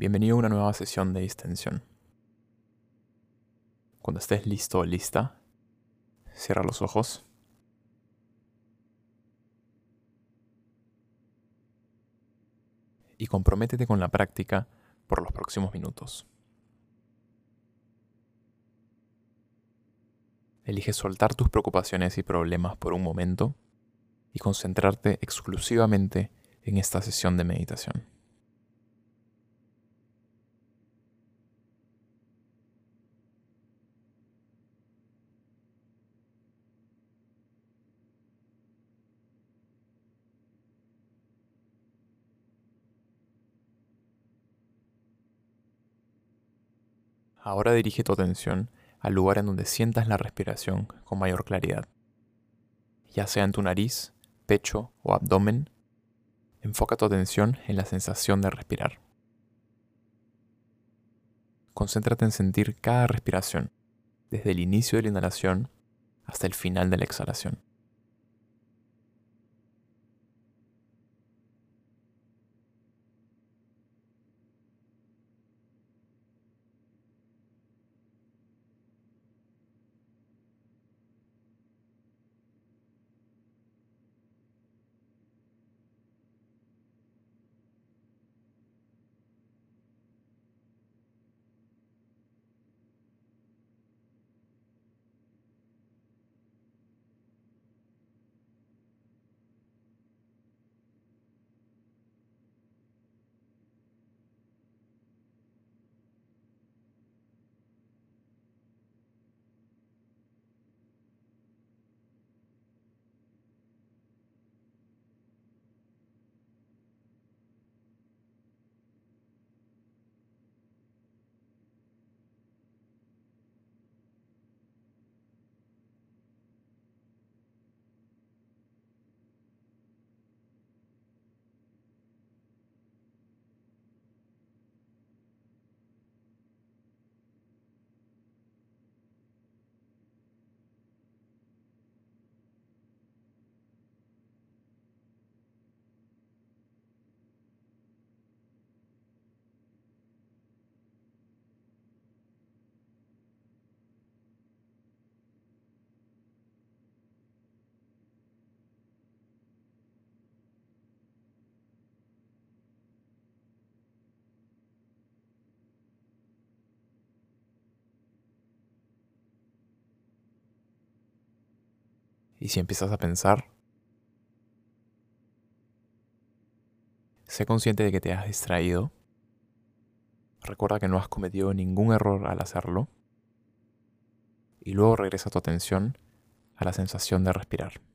Bienvenido a una nueva sesión de distensión. Cuando estés listo o lista, cierra los ojos. Y comprométete con la práctica por los próximos minutos. Elige soltar tus preocupaciones y problemas por un momento y concentrarte exclusivamente en esta sesión de meditación. Ahora dirige tu atención al lugar en donde sientas la respiración con mayor claridad. Ya sea en tu nariz, pecho o abdomen, enfoca tu atención en la sensación de respirar. Concéntrate en sentir cada respiración, desde el inicio de la inhalación hasta el final de la exhalación. Y si empiezas a pensar, sé consciente de que te has distraído. Recuerda que no has cometido ningún error al hacerlo. Y luego regresa tu atención a la sensación de respirar.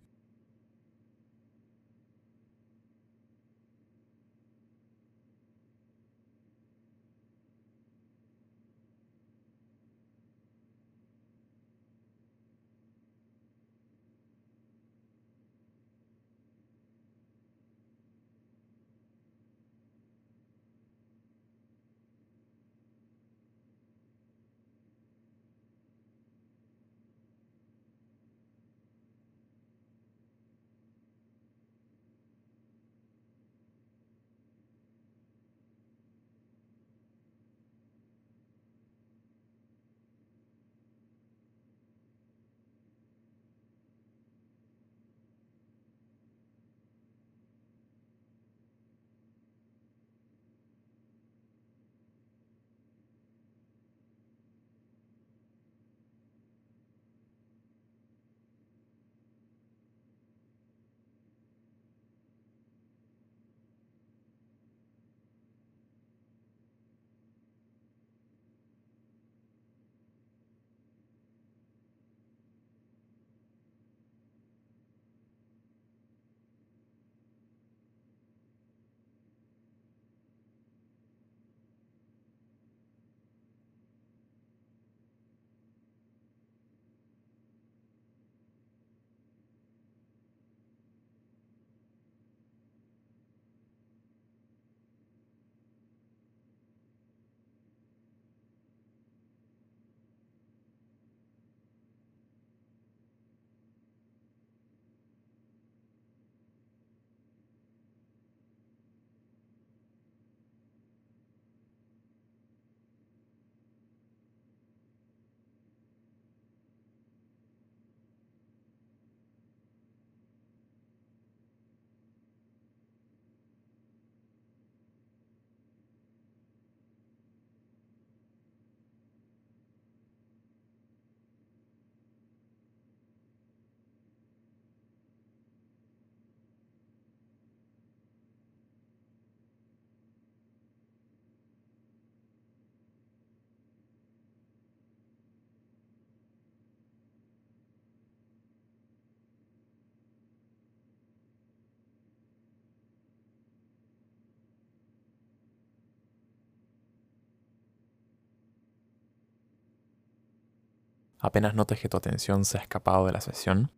Apenas notes que tu atención se ha escapado de la sesión,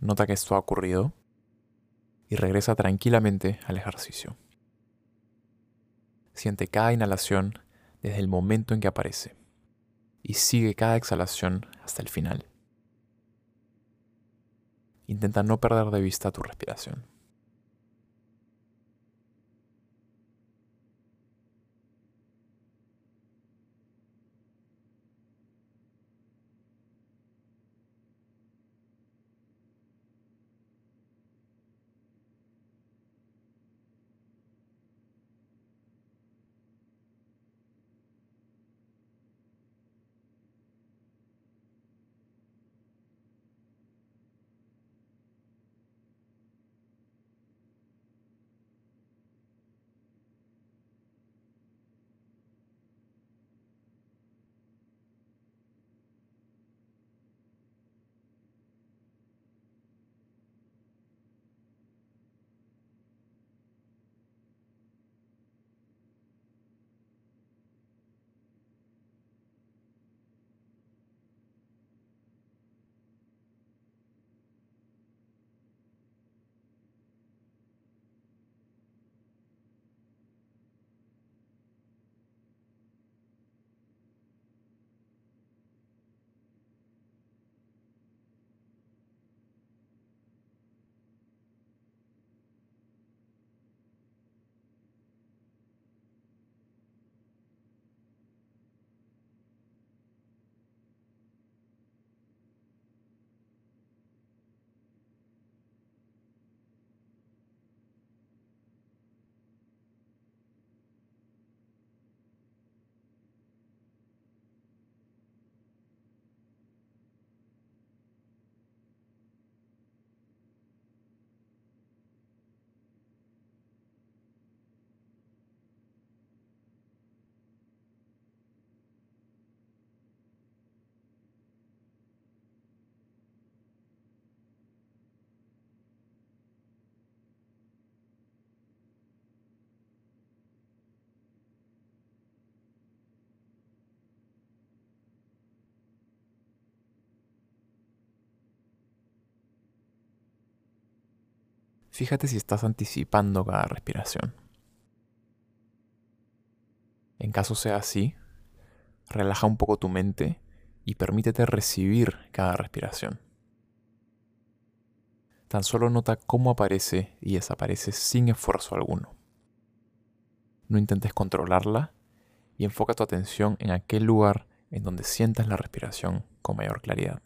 nota que esto ha ocurrido y regresa tranquilamente al ejercicio. Siente cada inhalación desde el momento en que aparece y sigue cada exhalación hasta el final. Intenta no perder de vista tu respiración. Fíjate si estás anticipando cada respiración. En caso sea así, relaja un poco tu mente y permítete recibir cada respiración. Tan solo nota cómo aparece y desaparece sin esfuerzo alguno. No intentes controlarla y enfoca tu atención en aquel lugar en donde sientas la respiración con mayor claridad.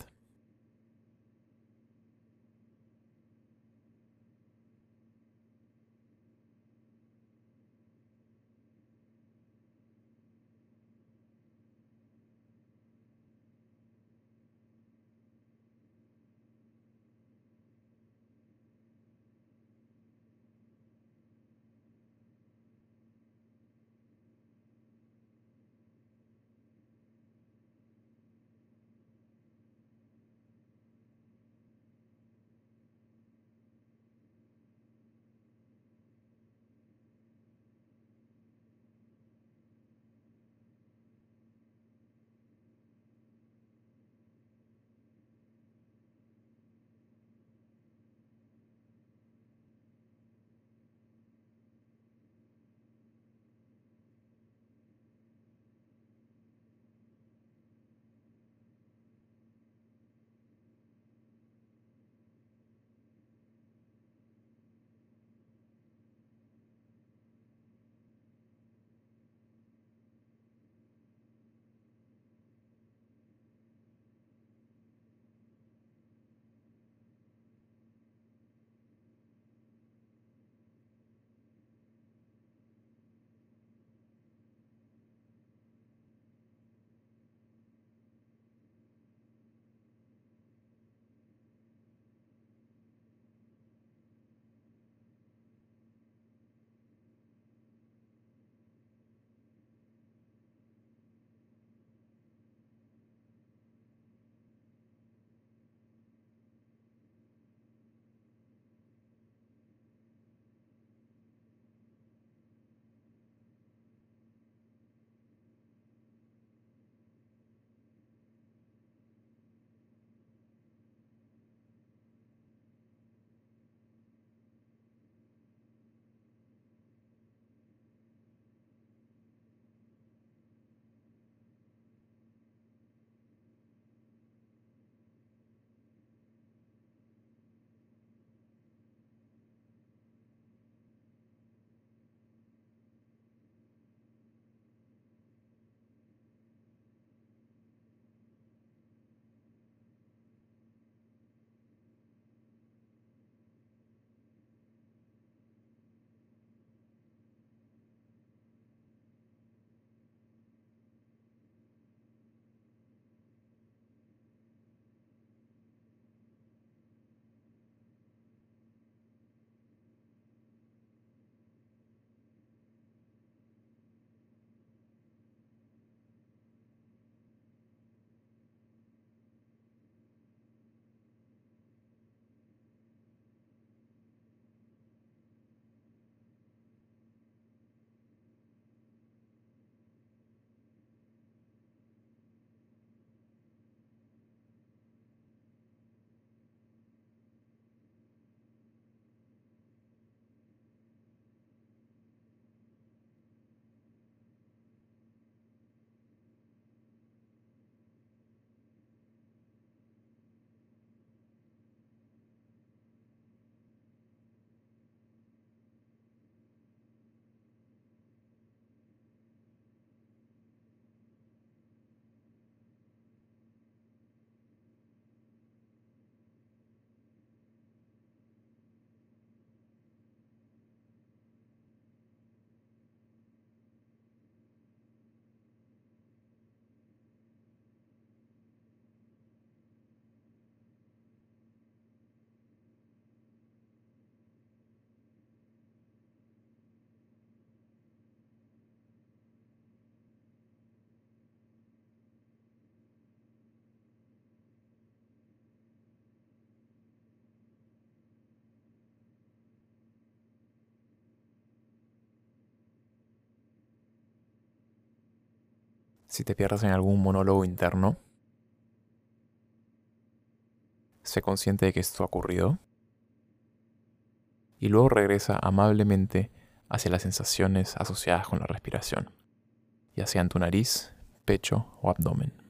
Si te pierdes en algún monólogo interno, sé consciente de que esto ha ocurrido y luego regresa amablemente hacia las sensaciones asociadas con la respiración, ya sea tu nariz, pecho o abdomen.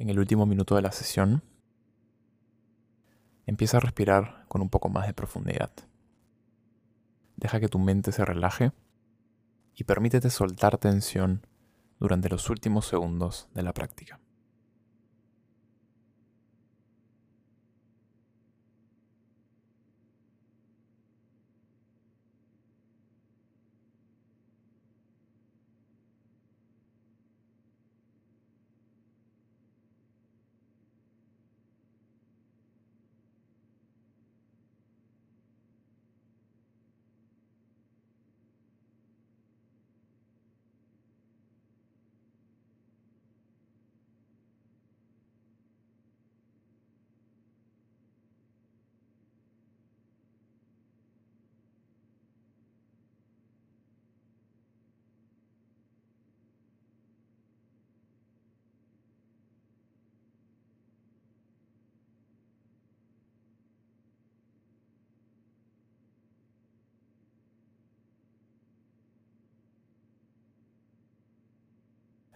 En el último minuto de la sesión, empieza a respirar con un poco más de profundidad. Deja que tu mente se relaje y permítete soltar tensión durante los últimos segundos de la práctica.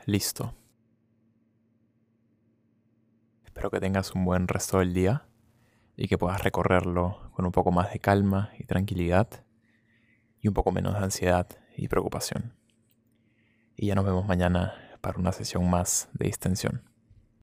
Listo. Espero que tengas un buen resto del día y que puedas recorrerlo con un poco más de calma y tranquilidad y un poco menos de ansiedad y preocupación. Y ya nos vemos mañana para una sesión más de distensión.